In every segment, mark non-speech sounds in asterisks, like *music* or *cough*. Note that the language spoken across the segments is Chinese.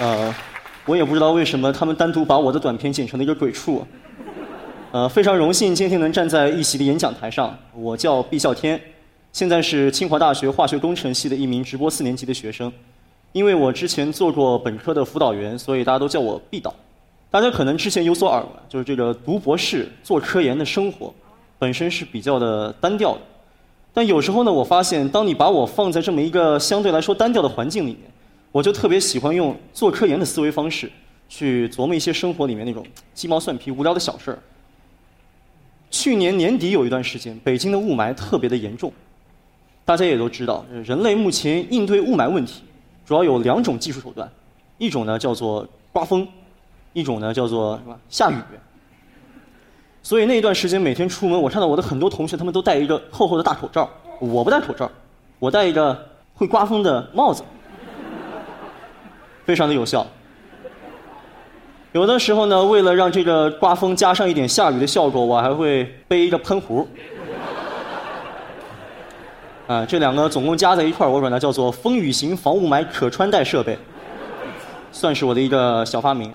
呃，我也不知道为什么他们单独把我的短片剪成了一个鬼畜。呃，非常荣幸今天能站在一席的演讲台上。我叫毕啸天，现在是清华大学化学工程系的一名直播四年级的学生。因为我之前做过本科的辅导员，所以大家都叫我毕导。大家可能之前有所耳闻，就是这个读博士、做科研的生活，本身是比较的单调的。但有时候呢，我发现，当你把我放在这么一个相对来说单调的环境里面，我就特别喜欢用做科研的思维方式，去琢磨一些生活里面那种鸡毛蒜皮、无聊的小事儿。去年年底有一段时间，北京的雾霾特别的严重。大家也都知道，人类目前应对雾霾问题，主要有两种技术手段，一种呢叫做刮风。一种呢叫做什么下雨，所以那一段时间每天出门，我看到我的很多同学他们都戴一个厚厚的大口罩，我不戴口罩，我戴一个会刮风的帽子，非常的有效。有的时候呢，为了让这个刮风加上一点下雨的效果，我还会背一个喷壶。啊，这两个总共加在一块儿，我管它叫做风雨型防雾霾可穿戴设备，算是我的一个小发明。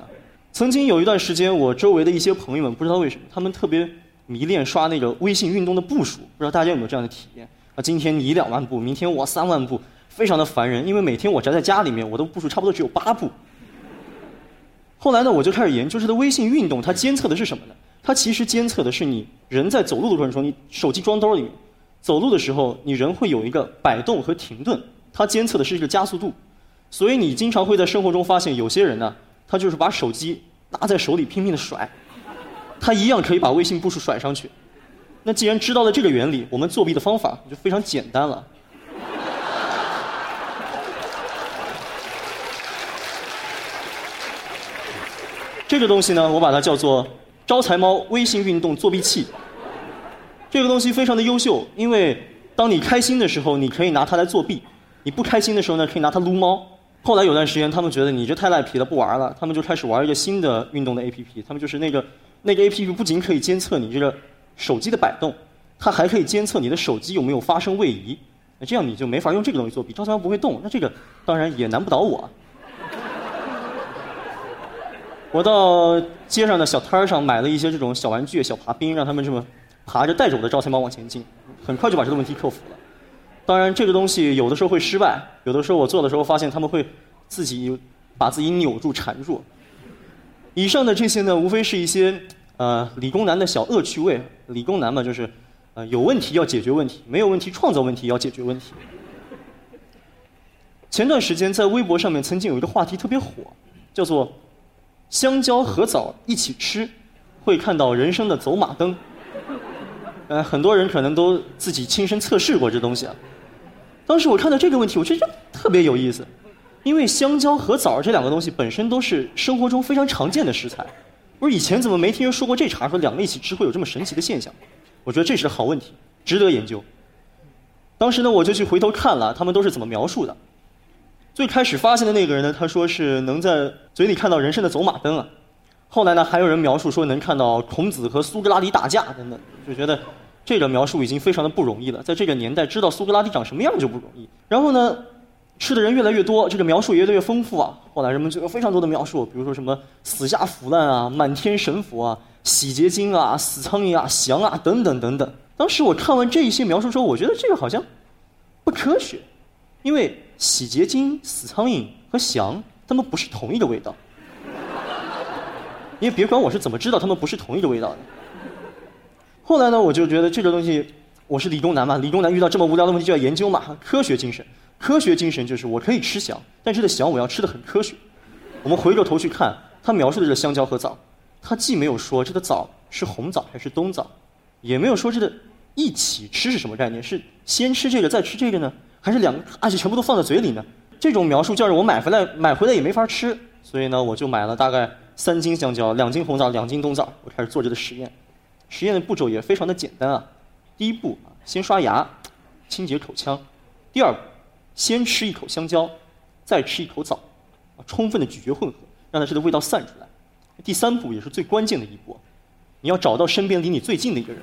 曾经有一段时间，我周围的一些朋友们不知道为什么，他们特别迷恋刷那个微信运动的步数。不知道大家有没有这样的体验？啊，今天你两万步，明天我三万步，非常的烦人。因为每天我宅在家里面，我的步数差不多只有八步。后来呢，我就开始研究这个微信运动，它监测的是什么呢？它其实监测的是你人在走路的过程中，你手机装兜里面，走路的时候，你人会有一个摆动和停顿，它监测的是一个加速度。所以你经常会在生活中发现，有些人呢。他就是把手机拿在手里拼命的甩，他一样可以把微信步数甩上去。那既然知道了这个原理，我们作弊的方法就非常简单了。这个东西呢，我把它叫做“招财猫”微信运动作弊器。这个东西非常的优秀，因为当你开心的时候，你可以拿它来作弊；你不开心的时候呢，可以拿它撸猫。后来有段时间，他们觉得你这太赖皮了，不玩了。他们就开始玩一个新的运动的 APP。他们就是那个那个 APP 不仅可以监测你这个手机的摆动，它还可以监测你的手机有没有发生位移。那这样你就没法用这个东西作弊。招财猫不会动，那这个当然也难不倒我。我到街上的小摊儿上买了一些这种小玩具、小爬冰，让他们这么爬着带着我的招财猫往前进，很快就把这个问题克服了。当然，这个东西有的时候会失败，有的时候我做的时候发现他们会自己把自己扭住缠住。以上的这些呢，无非是一些呃理工男的小恶趣味。理工男嘛，就是呃有问题要解决问题，没有问题创造问题要解决问题。前段时间在微博上面曾经有一个话题特别火，叫做“香蕉和枣一起吃，会看到人生的走马灯”。呃，很多人可能都自己亲身测试过这东西啊。当时我看到这个问题，我觉得特别有意思，因为香蕉和枣这两个东西本身都是生活中非常常见的食材。我说以前怎么没听人说过这茬，说两个一起吃会有这么神奇的现象？我觉得这是好问题，值得研究。当时呢，我就去回头看了他们都是怎么描述的。最开始发现的那个人呢，他说是能在嘴里看到人生的走马灯啊。后来呢，还有人描述说能看到孔子和苏格拉底打架等等，就觉得。这个描述已经非常的不容易了，在这个年代知道苏格拉底长什么样就不容易。然后呢，吃的人越来越多，这个描述也越来越丰富啊。后来人们就有非常多的描述，比如说什么死虾腐烂啊、满天神佛啊、洗洁精啊、死苍蝇啊、翔啊等等等等。当时我看完这一些描述之后，我觉得这个好像不科学，因为洗洁精、死苍蝇和翔，它们不是同一个味道。因为别管我是怎么知道它们不是同一个味道的。后来呢，我就觉得这个东西，我是理工男嘛，理工男遇到这么无聊的问题就要研究嘛，科学精神，科学精神就是我可以吃翔，但是这翔我要吃的很科学。我们回过头去看他描述的这香蕉和枣，他既没有说这个枣是红枣还是冬枣，也没有说这个一起吃是什么概念，是先吃这个再吃这个呢，还是两个而且全部都放在嘴里呢？这种描述叫着我买回来买回来也没法吃，所以呢，我就买了大概三斤香蕉，两斤红枣，两斤冬枣，我开始做这个实验。实验的步骤也非常的简单啊，第一步，先刷牙，清洁口腔；第二步，先吃一口香蕉，再吃一口枣，充分的咀嚼混合，让它这个味道散出来。第三步也是最关键的一步，你要找到身边离你最近的一个人，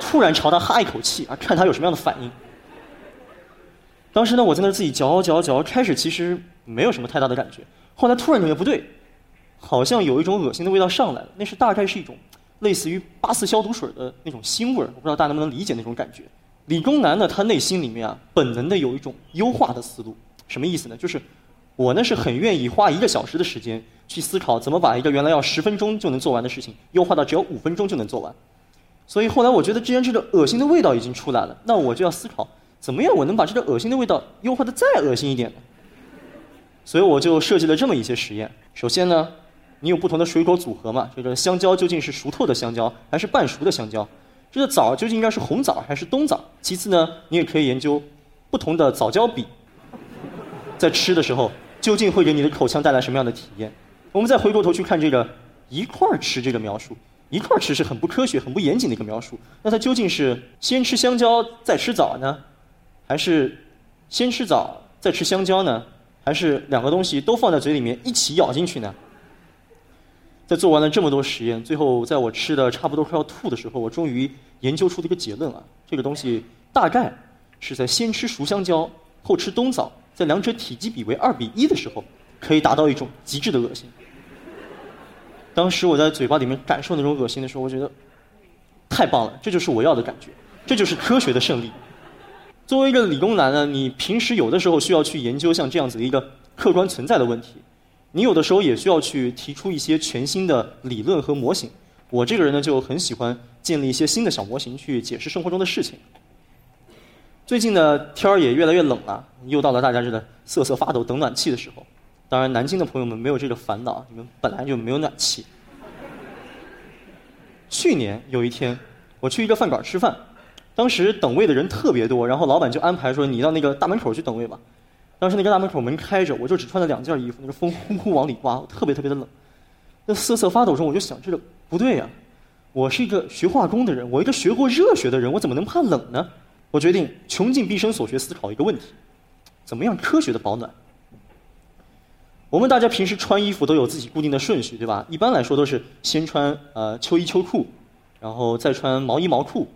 突然朝他哈一口气啊，看他有什么样的反应。当时呢，我在那儿自己嚼嚼嚼，开始其实没有什么太大的感觉，后来突然觉得不对，好像有一种恶心的味道上来了，那是大概是一种类似于八四消毒水的那种腥味儿，我不知道大家能不能理解那种感觉。理工男呢，他内心里面啊，本能的有一种优化的思路，什么意思呢？就是我呢是很愿意花一个小时的时间去思考怎么把一个原来要十分钟就能做完的事情，优化到只要五分钟就能做完。所以后来我觉得，既然这个恶心的味道已经出来了，那我就要思考，怎么样我能把这个恶心的味道优化的再恶心一点？所以我就设计了这么一些实验。首先呢，你有不同的水果组合嘛？这个香蕉究竟是熟透的香蕉还是半熟的香蕉？这个枣究竟应该是红枣还是冬枣？其次呢，你也可以研究不同的枣胶比，在吃的时候究竟会给你的口腔带来什么样的体验？我们再回过头去看这个一块儿吃这个描述。一块儿吃是很不科学、很不严谨的一个描述。那它究竟是先吃香蕉再吃枣呢，还是先吃枣再吃香蕉呢，还是两个东西都放在嘴里面一起咬进去呢？在做完了这么多实验，最后在我吃的差不多快要吐的时候，我终于研究出了一个结论啊！这个东西大概是在先吃熟香蕉后吃冬枣，在两者体积比为二比一的时候，可以达到一种极致的恶心。当时我在嘴巴里面感受那种恶心的时候，我觉得太棒了，这就是我要的感觉，这就是科学的胜利。作为一个理工男呢，你平时有的时候需要去研究像这样子的一个客观存在的问题，你有的时候也需要去提出一些全新的理论和模型。我这个人呢，就很喜欢建立一些新的小模型去解释生活中的事情。最近呢，天儿也越来越冷了，又到了大家这个瑟瑟发抖等暖气的时候。当然，南京的朋友们没有这个烦恼，你们本来就没有暖气。去年有一天，我去一个饭馆吃饭，当时等位的人特别多，然后老板就安排说：“你到那个大门口去等位吧。”当时那个大门口门开着，我就只穿了两件衣服，那个风呼呼往里刮，特别特别的冷。那瑟瑟发抖中，我就想：这个不对呀，我是一个学化工的人，我一个学过热学的人，我怎么能怕冷呢？我决定穷尽毕生所学思考一个问题：怎么样科学的保暖？我们大家平时穿衣服都有自己固定的顺序，对吧？一般来说都是先穿呃秋衣秋裤，然后再穿毛衣毛裤，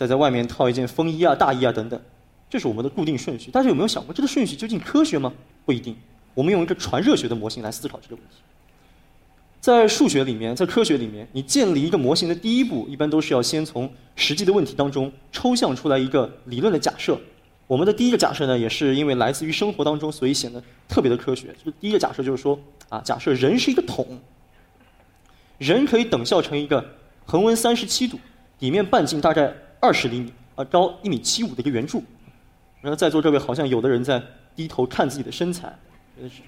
再在外面套一件风衣啊、大衣啊等等，这是我们的固定顺序。大家有没有想过，这个顺序究竟科学吗？不一定。我们用一个传热学的模型来思考这个问题。在数学里面，在科学里面，你建立一个模型的第一步，一般都是要先从实际的问题当中抽象出来一个理论的假设。我们的第一个假设呢，也是因为来自于生活当中，所以显得特别的科学。就是第一个假设就是说，啊，假设人是一个桶，人可以等效成一个恒温三十七度、底面半径大概二十厘米、啊高一米七五的一个圆柱。然后在座这位好像有的人在低头看自己的身材，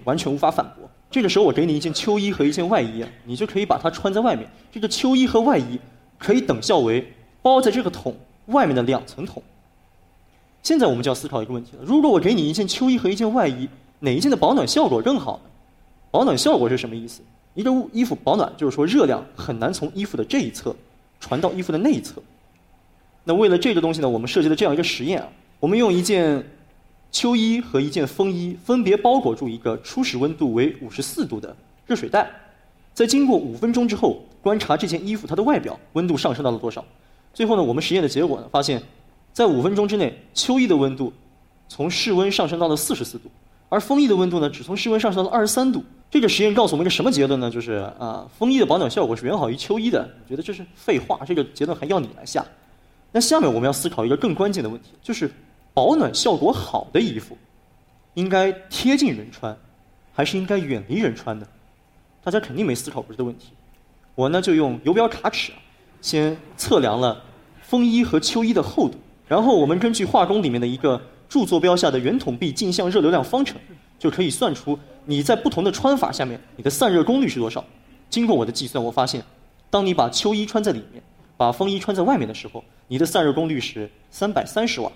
完全无法反驳。这个时候我给你一件秋衣和一件外衣，你就可以把它穿在外面。这个秋衣和外衣可以等效为包在这个桶外面的两层桶。现在我们就要思考一个问题了：如果我给你一件秋衣和一件外衣，哪一件的保暖效果更好呢？保暖效果是什么意思？一个衣服保暖，就是说热量很难从衣服的这一侧传到衣服的那一侧。那为了这个东西呢，我们设计了这样一个实验啊：我们用一件秋衣和一件风衣分别包裹住一个初始温度为五十四度的热水袋，在经过五分钟之后，观察这件衣服它的外表温度上升到了多少。最后呢，我们实验的结果呢，发现。在五分钟之内，秋衣的温度从室温上升到了四十四度，而风衣的温度呢，只从室温上升到了二十三度。这个实验告诉我们一个什么结论呢？就是啊，风衣的保暖效果是远好于秋衣的。我觉得这是废话，这个结论还要你来下。那下面我们要思考一个更关键的问题，就是保暖效果好的衣服，应该贴近人穿，还是应该远离人穿呢？大家肯定没思考过这个问题。我呢就用游标卡尺，先测量了风衣和秋衣的厚度。然后我们根据化工里面的一个柱坐标下的圆筒壁径向热流量方程，就可以算出你在不同的穿法下面你的散热功率是多少。经过我的计算，我发现，当你把秋衣穿在里面，把风衣穿在外面的时候，你的散热功率是三百三十瓦；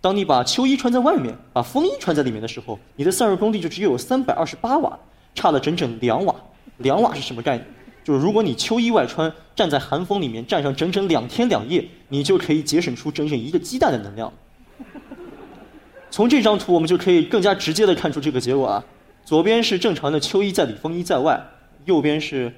当你把秋衣穿在外面，把风衣穿在里面的时候，你的散热功率就只有三百二十八瓦，差了整整两瓦。两瓦是什么概念？就是如果你秋衣外穿，站在寒风里面站上整整两天两夜，你就可以节省出整整一个鸡蛋的能量。从这张图我们就可以更加直接的看出这个结果啊。左边是正常的秋衣在里，风衣在外；右边是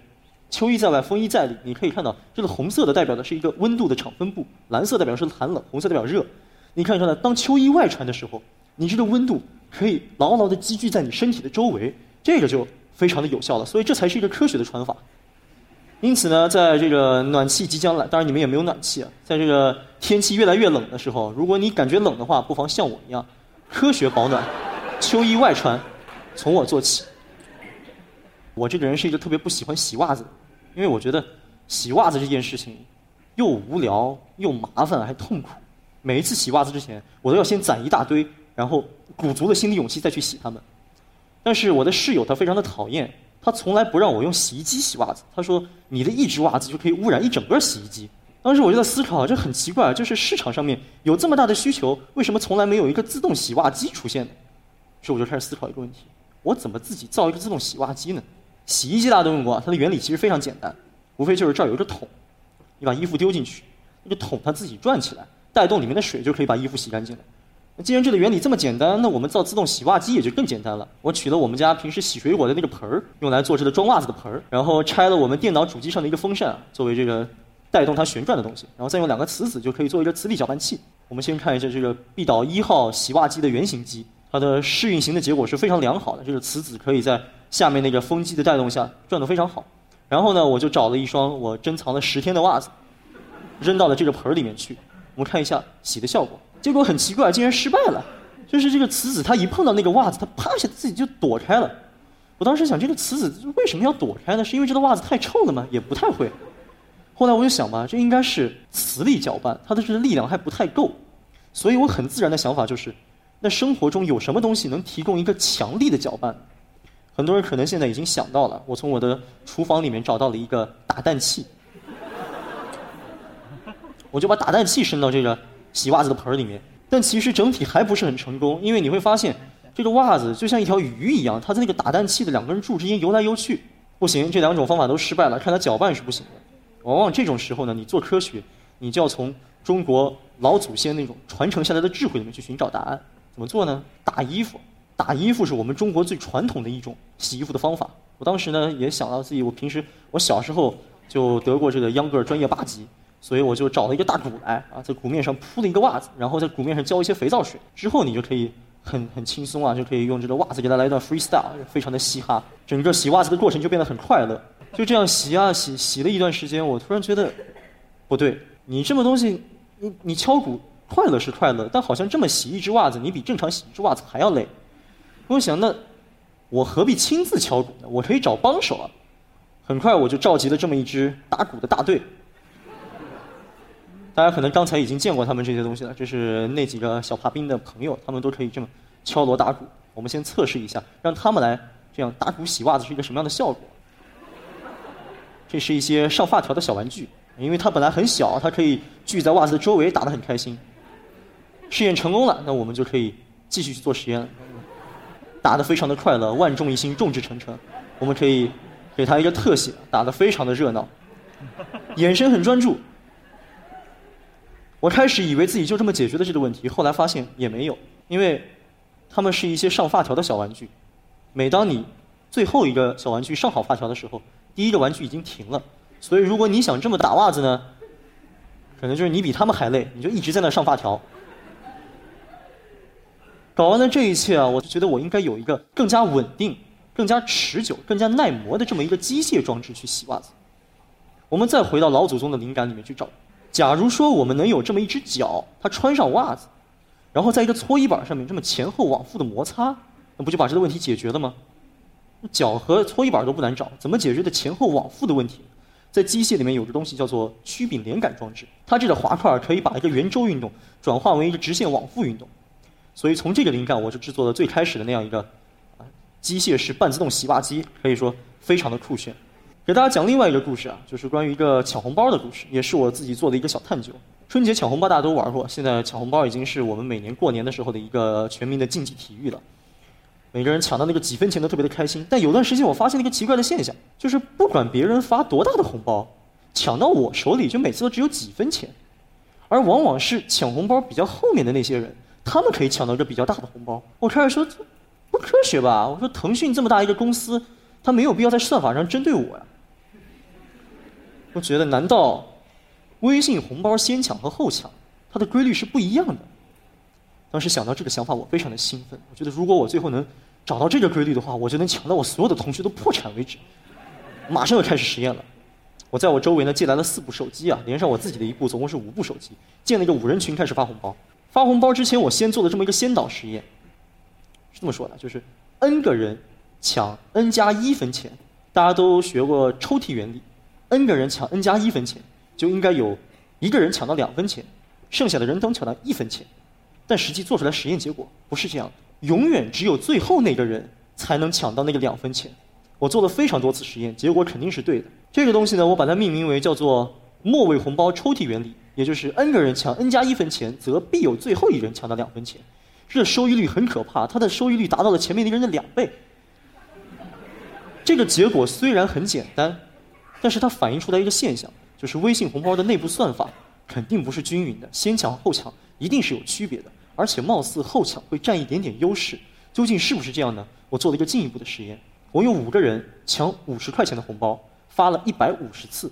秋衣在外，风衣在里。你可以看到，这个红色的代表的是一个温度的场分布，蓝色代表是寒冷，红色代表热。你看出来，当秋衣外穿的时候，你这个温度可以牢牢的积聚在你身体的周围，这个就。非常的有效了。所以这才是一个科学的穿法。因此呢，在这个暖气即将来，当然你们也没有暖气啊，在这个天气越来越冷的时候，如果你感觉冷的话，不妨像我一样，科学保暖，秋衣外穿，从我做起。我这个人是一个特别不喜欢洗袜子，因为我觉得洗袜子这件事情又无聊又麻烦还痛苦。每一次洗袜子之前，我都要先攒一大堆，然后鼓足了心理勇气再去洗它们。但是我的室友他非常的讨厌，他从来不让我用洗衣机洗袜子。他说你的一只袜子就可以污染一整个洗衣机。当时我就在思考，这很奇怪，就是市场上面有这么大的需求，为什么从来没有一个自动洗袜机出现呢？于是我就开始思考一个问题：我怎么自己造一个自动洗袜机呢？洗衣机大家都用过，它的原理其实非常简单，无非就是这儿有一个桶，你把衣服丢进去，那个桶它自己转起来，带动里面的水就可以把衣服洗干净了。那既然这个原理这么简单，那我们造自动洗袜机也就更简单了。我取了我们家平时洗水果的那个盆儿，用来做这个装袜子的盆儿，然后拆了我们电脑主机上的一个风扇作为这个带动它旋转的东西，然后再用两个磁子就可以做一个磁力搅拌器。我们先看一下这个毕导一号洗袜机的原型机，它的试运行的结果是非常良好的，这个磁子可以在。下面那个风机的带动下转得非常好，然后呢，我就找了一双我珍藏了十天的袜子，扔到了这个盆儿里面去。我们看一下洗的效果，结果很奇怪，竟然失败了。就是这个磁子它一碰到那个袜子，它啪一下自己就躲开了。我当时想，这个磁子为什么要躲开呢？是因为这个袜子太臭了吗？也不太会。后来我就想吧，这应该是磁力搅拌，它的这个力量还不太够。所以我很自然的想法就是，那生活中有什么东西能提供一个强力的搅拌？很多人可能现在已经想到了，我从我的厨房里面找到了一个打蛋器，*laughs* 我就把打蛋器伸到这个洗袜子的盆里面，但其实整体还不是很成功，因为你会发现这个袜子就像一条鱼一样，它在那个打蛋器的两根柱之间游来游去，不行，这两种方法都失败了，看它搅拌是不行的。往往这种时候呢，你做科学，你就要从中国老祖先那种传承下来的智慧里面去寻找答案。怎么做呢？打衣服。打衣服是我们中国最传统的一种洗衣服的方法。我当时呢也想到自己，我平时我小时候就得过这个秧歌专业八级，所以我就找了一个大鼓来啊，在鼓面上铺了一个袜子，然后在鼓面上浇一些肥皂水，之后你就可以很 *laughs* 很轻松啊，就可以用这个袜子给它来一段 freestyle，非常的嘻哈。整个洗袜子的过程就变得很快乐。就这样洗啊洗，洗了一段时间，我突然觉得不对，你这么东西，你你敲鼓快乐是快乐，但好像这么洗一只袜子，你比正常洗一只袜子还要累。我想，那我何必亲自敲鼓呢？我可以找帮手啊！很快我就召集了这么一支打鼓的大队。大家可能刚才已经见过他们这些东西了，这是那几个小爬兵的朋友，他们都可以这么敲锣打鼓。我们先测试一下，让他们来这样打鼓洗袜子是一个什么样的效果。这是一些上发条的小玩具，因为它本来很小，它可以聚在袜子的周围，打得很开心。试验成功了，那我们就可以继续去做实验了。打得非常的快乐，万众一心，众志成城。我们可以给他一个特写，打得非常的热闹，眼神很专注。我开始以为自己就这么解决了这个问题，后来发现也没有，因为他们是一些上发条的小玩具。每当你最后一个小玩具上好发条的时候，第一个玩具已经停了。所以如果你想这么打袜子呢，可能就是你比他们还累，你就一直在那上发条。搞完了这一切啊，我就觉得我应该有一个更加稳定、更加持久、更加耐磨的这么一个机械装置去洗袜子。我们再回到老祖宗的灵感里面去找。假如说我们能有这么一只脚，它穿上袜子，然后在一个搓衣板上面这么前后往复的摩擦，那不就把这个问题解决了吗？脚和搓衣板都不难找，怎么解决的前后往复的问题？在机械里面有个东西叫做曲柄连杆装置，它这个滑块可以把一个圆周运动转化为一个直线往复运动。所以从这个灵感，我就制作了最开始的那样一个机械式半自动洗袜机，可以说非常的酷炫。给大家讲另外一个故事啊，就是关于一个抢红包的故事，也是我自己做的一个小探究。春节抢红包大家都玩过，现在抢红包已经是我们每年过年的时候的一个全民的竞技体育了。每个人抢到那个几分钱都特别的开心。但有段时间我发现了一个奇怪的现象，就是不管别人发多大的红包，抢到我手里就每次都只有几分钱，而往往是抢红包比较后面的那些人。他们可以抢到一个比较大的红包。我开始说，不科学吧？我说腾讯这么大一个公司，它没有必要在算法上针对我呀。我觉得，难道微信红包先抢和后抢，它的规律是不一样的？当时想到这个想法，我非常的兴奋。我觉得，如果我最后能找到这个规律的话，我就能抢到我所有的同学都破产为止。马上要开始实验了。我在我周围呢借来了四部手机啊，连上我自己的一部，总共是五部手机，建了一个五人群开始发红包。发红包之前，我先做了这么一个先导实验。是这么说的，就是 n 个人抢 n 加一分钱，大家都学过抽屉原理，n 个人抢 n 加一分钱，就应该有一个人抢到两分钱，剩下的人都抢到一分钱。但实际做出来实验结果不是这样，永远只有最后那个人才能抢到那个两分钱。我做了非常多次实验，结果肯定是对的。这个东西呢，我把它命名为叫做末位红包抽屉原理，也就是 n 个人抢 n 加一分钱，则必有最后一人抢到两分钱。这收益率很可怕，它的收益率达到了前面那人的两倍。这个结果虽然很简单，但是它反映出来一个现象，就是微信红包的内部算法肯定不是均匀的，先抢后抢一定是有区别的。而且貌似后抢会占一点点优势，究竟是不是这样呢？我做了一个进一步的实验，我用五个人抢五十块钱的红包，发了一百五十次，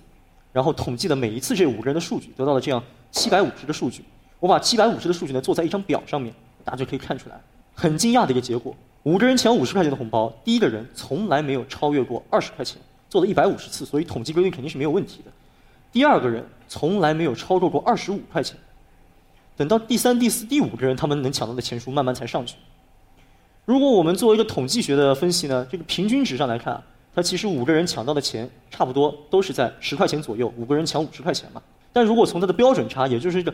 然后统计了每一次这五个人的数据，得到了这样七百五十的数据。我把七百五十的数据呢做在一张表上面，大家就可以看出来，很惊讶的一个结果：五个人抢五十块钱的红包，第一个人从来没有超越过二十块钱，做了一百五十次，所以统计规律肯定是没有问题的。第二个人从来没有超过过二十五块钱。等到第三、第四、第五个人，他们能抢到的钱数慢慢才上去。如果我们做一个统计学的分析呢，这个平均值上来看，他其实五个人抢到的钱差不多都是在十块钱左右，五个人抢五十块钱嘛。但如果从它的标准差，也就是一个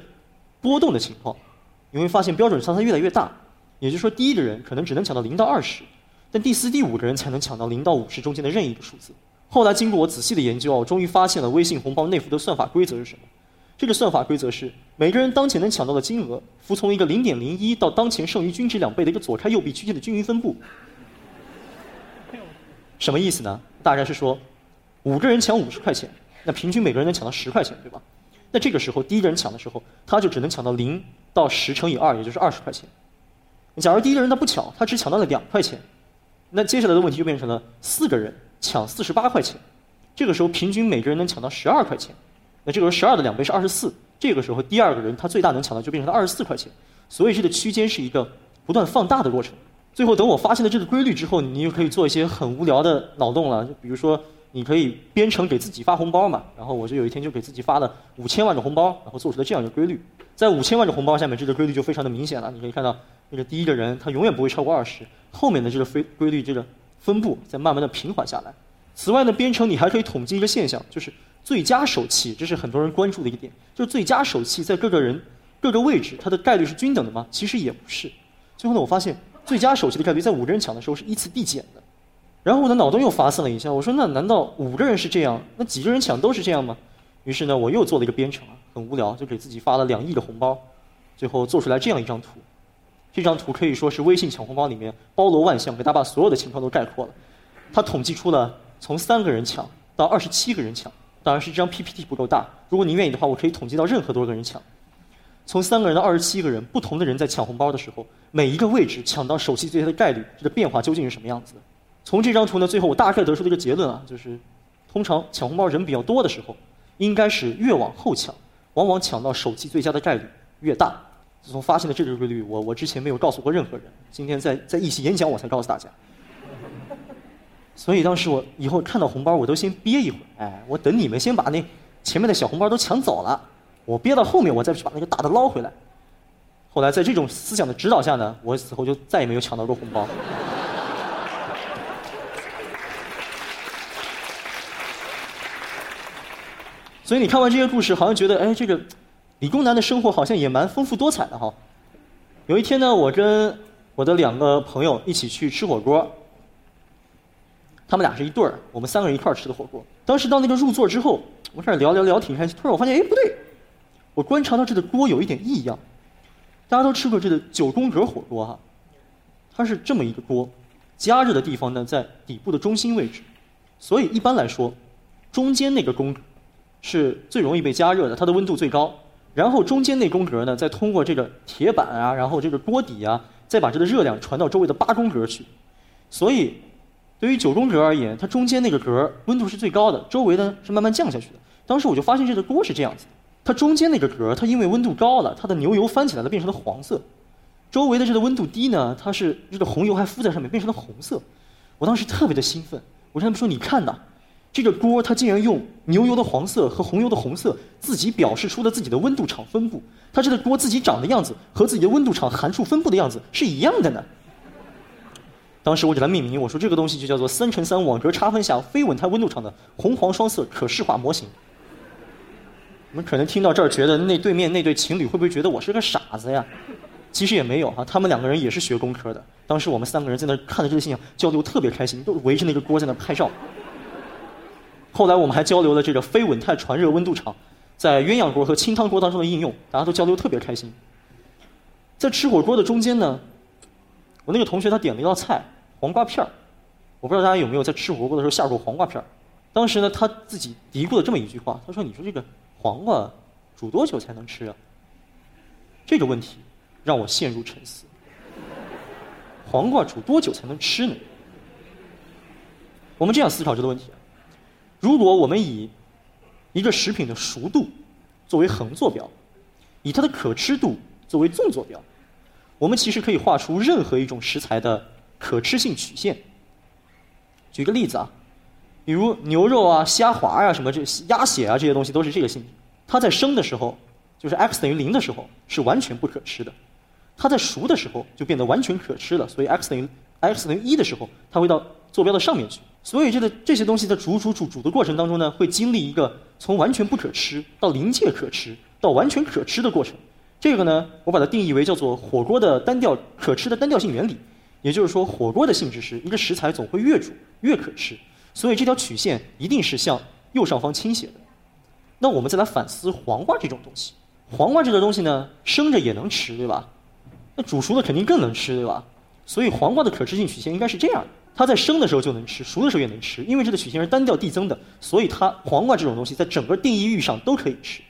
波动的情况，你会发现标准差它越来越大。也就是说，第一个人可能只能抢到零到二十，但第四、第五个人才能抢到零到五十中间的任意一个数字。后来经过我仔细的研究啊，我终于发现了微信红包内部的算法规则是什么。这个算法规则是每个人当前能抢到的金额服从一个零点零一到当前剩余均值两倍的一个左开右闭区间的均匀分布。什么意思呢？大概是说，五个人抢五十块钱，那平均每个人能抢到十块钱，对吧？那这个时候第一个人抢的时候，他就只能抢到零到十乘以二，也就是二十块钱。假如第一个人他不巧，他只抢到了两块钱，那接下来的问题就变成了四个人抢四十八块钱，这个时候平均每个人能抢到十二块钱。那这个时候十二的两倍是二十四，这个时候第二个人他最大能抢到就变成了二十四块钱，所以这个区间是一个不断放大的过程。最后等我发现了这个规律之后，你就可以做一些很无聊的脑洞了，就比如说你可以编程给自己发红包嘛，然后我就有一天就给自己发了五千万个红包，然后做出了这样一个规律。在五千万个红包下面，这个规律就非常的明显了。你可以看到，那个第一个人他永远不会超过二十，后面的这个非规律这个分布在慢慢的平缓下来。此外呢，编程你还可以统计一个现象，就是。最佳手气，这是很多人关注的一个点，就是最佳手气在各个人各个位置，它的概率是均等的吗？其实也不是。最后呢，我发现最佳手气的概率在五个人抢的时候是依次递减的。然后我的脑洞又发散了一下，我说那难道五个人是这样，那几个人抢都是这样吗？于是呢，我又做了一个编程啊，很无聊，就给自己发了两亿的红包，最后做出来这样一张图。这张图可以说是微信抢红包里面包罗万象，给他把所有的情况都概括了。它统计出了从三个人抢到二十七个人抢。当然是这张 PPT 不够大。如果您愿意的话，我可以统计到任何多个人抢。从三个人到二十七个人，不同的人在抢红包的时候，每一个位置抢到手气最佳的概率，这个变化究竟是什么样子的？从这张图呢，最后我大概得出了一个结论啊，就是通常抢红包人比较多的时候，应该是越往后抢，往往抢到手气最佳的概率越大。自从发现了这个规律，我我之前没有告诉过任何人，今天在在 *laughs* 一起演讲我才告诉大家。所以当时我以后看到红包，我都先憋一会儿，哎，我等你们先把那前面的小红包都抢走了，我憋到后面，我再去把那个大的捞回来。后来在这种思想的指导下呢，我此后就再也没有抢到过红包。*laughs* 所以你看完这些故事，好像觉得，哎，这个理工男的生活好像也蛮丰富多彩的哈。有一天呢，我跟我的两个朋友一起去吃火锅。他们俩是一对儿，我们三个人一块儿吃的火锅。当时到那个入座之后，我开始聊聊聊挺开心。突然我发现，哎，不对，我观察到这个锅有一点异样。大家都吃过这个九宫格火锅哈，它是这么一个锅，加热的地方呢在底部的中心位置，所以一般来说，中间那个宫是最容易被加热的，它的温度最高。然后中间那宫格呢，再通过这个铁板啊，然后这个锅底啊，再把这个热量传到周围的八宫格去，所以。对于九宫格而言，它中间那个格温度是最高的，周围呢是慢慢降下去的。当时我就发现这个锅是这样子，它中间那个格它因为温度高了，它的牛油翻起来了，变成了黄色；周围的这个温度低呢，它是这个红油还敷在上面，变成了红色。我当时特别的兴奋，我跟他们说：“你看呐，这个锅它竟然用牛油的黄色和红油的红色自己表示出了自己的温度场分布，它这个锅自己长的样子和自己的温度场函数分布的样子是一样的呢。”当时我给它命名，我说这个东西就叫做三乘三网格差分下非稳态温度场的红黄双色可视化模型。你们可能听到这儿觉得那对面那对情侣会不会觉得我是个傻子呀？其实也没有哈，他们两个人也是学工科的。当时我们三个人在那看着这个现象，交流特别开心，都围着那个锅在那拍照。后来我们还交流了这个非稳态传热温度场在鸳鸯锅和清汤锅当中的应用，大家都交流特别开心。在吃火锅的中间呢，我那个同学他点了一道菜黄瓜片儿，我不知道大家有没有在吃火锅的时候下过黄瓜片儿。当时呢，他自己嘀咕了这么一句话，他说：“你说这个。”黄瓜煮多久才能吃啊？这个问题让我陷入沉思。黄瓜煮多久才能吃呢？我们这样思考这个问题啊：如果我们以一个食品的熟度作为横坐标，以它的可吃度作为纵坐标，我们其实可以画出任何一种食材的可吃性曲线。举个例子啊。比如牛肉啊、虾滑呀、什么这鸭血啊这些东西都是这个性质。它在生的时候，就是 x 等于零的时候是完全不可吃的；它在熟的时候就变得完全可吃了。所以 x 等于 x 等于一的时候，它会到坐标的上面去。所以这个这些东西在煮煮煮煮的过程当中呢，会经历一个从完全不可吃到临界可吃到完全可吃的过程。这个呢，我把它定义为叫做火锅的单调可吃的单调性原理。也就是说，火锅的性质是一个食材总会越煮越可吃。所以这条曲线一定是向右上方倾斜的。那我们再来反思黄瓜这种东西，黄瓜这个东西呢，生着也能吃，对吧？那煮熟了肯定更能吃，对吧？所以黄瓜的可吃性曲线应该是这样的：它在生的时候就能吃，熟的时候也能吃。因为这个曲线是单调递增的，所以它黄瓜这种东西在整个定义域上都可以吃。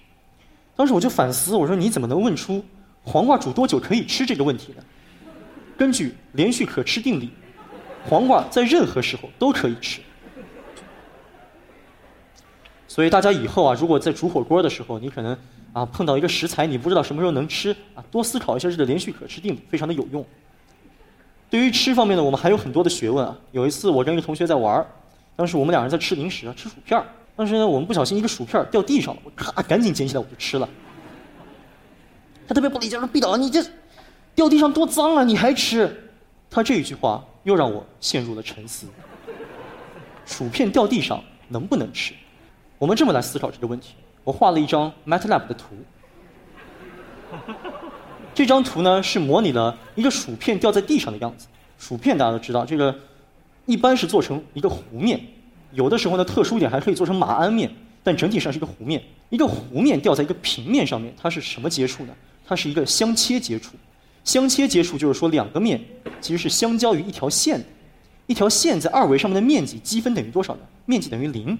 当时我就反思，我说你怎么能问出黄瓜煮多久可以吃这个问题呢？根据连续可吃定理，黄瓜在任何时候都可以吃。所以大家以后啊，如果在煮火锅的时候，你可能啊碰到一个食材，你不知道什么时候能吃啊，多思考一下这个连续可吃定，非常的有用。对于吃方面呢，我们还有很多的学问啊。有一次我跟一个同学在玩儿，当时我们两人在吃零食啊，吃薯片儿。当时呢，我们不小心一个薯片掉地上了，我咔赶紧捡起来我就吃了。他特别不理解说：“毕导，你这掉地上多脏啊，你还吃？”他这一句话又让我陷入了沉思。薯片掉地上能不能吃？我们这么来思考这个问题。我画了一张 MATLAB 的图，*laughs* 这张图呢是模拟了一个薯片掉在地上的样子。薯片大家都知道，这个一般是做成一个弧面，有的时候呢特殊一点还可以做成马鞍面，但整体上是一个弧面。一个弧面掉在一个平面上面，它是什么接触呢？它是一个相切接触。相切接触就是说两个面其实是相交于一条线的，一条线在二维上面的面积积分等于多少呢？面积等于零。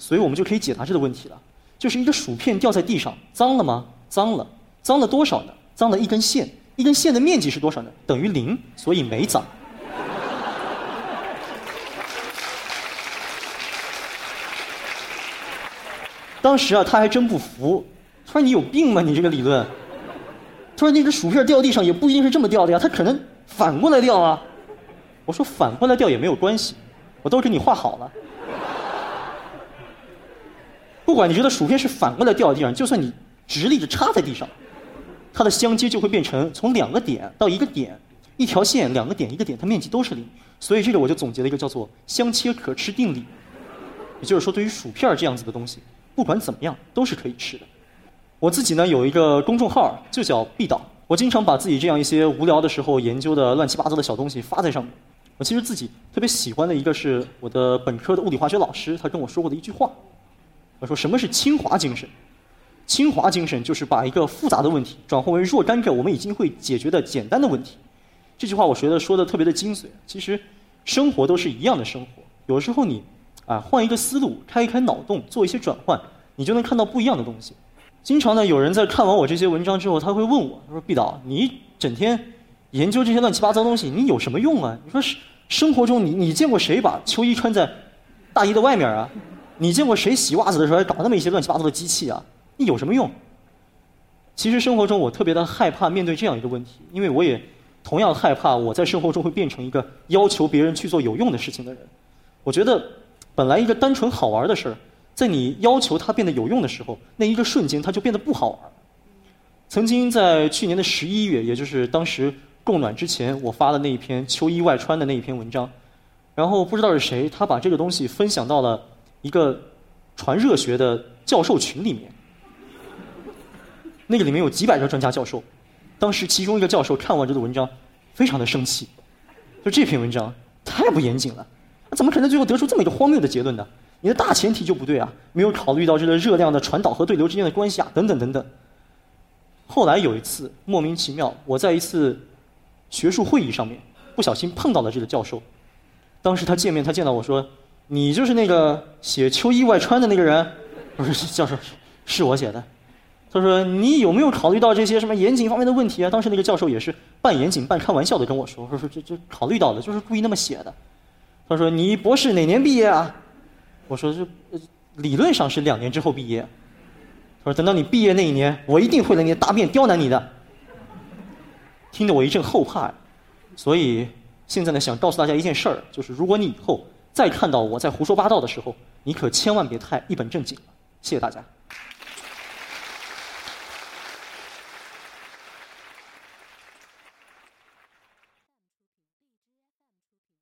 所以我们就可以解答这个问题了，就是一个薯片掉在地上，脏了吗？脏了，脏了多少呢？脏了一根线，一根线的面积是多少呢？等于零，所以没脏。*laughs* 当时啊，他还真不服，他说：“你有病吗？你这个理论。”他说：“那个薯片掉地上也不一定是这么掉的呀，它可能反过来掉啊。”我说：“反过来掉也没有关系，我都给你画好了。”不管你觉得薯片是反过来掉在地上，就算你直立着插在地上，它的相接就会变成从两个点到一个点，一条线两个点一个点，它面积都是零。所以这个我就总结了一个叫做相切可吃定理。也就是说，对于薯片这样子的东西，不管怎么样都是可以吃的。我自己呢有一个公众号，就叫必导，我经常把自己这样一些无聊的时候研究的乱七八糟的小东西发在上面。我其实自己特别喜欢的一个是我的本科的物理化学老师，他跟我说过的一句话。我说：“什么是清华精神？清华精神就是把一个复杂的问题转化为若干个我们已经会解决的简单的问题。”这句话我觉得说的特别的精髓。其实，生活都是一样的生活。有时候你啊换一个思路，开一开脑洞，做一些转换，你就能看到不一样的东西。经常呢，有人在看完我这些文章之后，他会问我：“他说毕导，你整天研究这些乱七八糟东西，你有什么用啊？你说生活中你你见过谁把秋衣穿在大衣的外面啊？”你见过谁洗袜子的时候还搞那么一些乱七八糟的机器啊？你有什么用？其实生活中我特别的害怕面对这样一个问题，因为我也同样害怕我在生活中会变成一个要求别人去做有用的事情的人。我觉得，本来一个单纯好玩的事儿，在你要求它变得有用的时候，那一个瞬间它就变得不好玩。曾经在去年的十一月，也就是当时供暖之前，我发的那一篇秋衣外穿的那一篇文章，然后不知道是谁，他把这个东西分享到了一个传热学的教授群里面。那个里面有几百个专家教授，当时其中一个教授看完这个文章，非常的生气，就这篇文章太不严谨了，怎么可能最后得出这么一个荒谬的结论呢？你的大前提就不对啊，没有考虑到这个热量的传导和对流之间的关系啊，等等等等。后来有一次莫名其妙，我在一次学术会议上面不小心碰到了这个教授，当时他见面，他见到我说：“你就是那个写秋衣外穿的那个人？” *laughs* 我说：“教授，是我写的。”他说：“你有没有考虑到这些什么严谨方面的问题啊？”当时那个教授也是半严谨半开玩笑的跟我说：“说说这这考虑到了，就是故意那么写的。”他说：“你博士哪年毕业啊？”我说：“这理论上是两年之后毕业。”他说：“等到你毕业那一年，我一定会来你的大便刁难你的。”听得我一阵后怕，所以现在呢，想告诉大家一件事儿，就是如果你以后再看到我在胡说八道的时候，你可千万别太一本正经了。谢谢大家。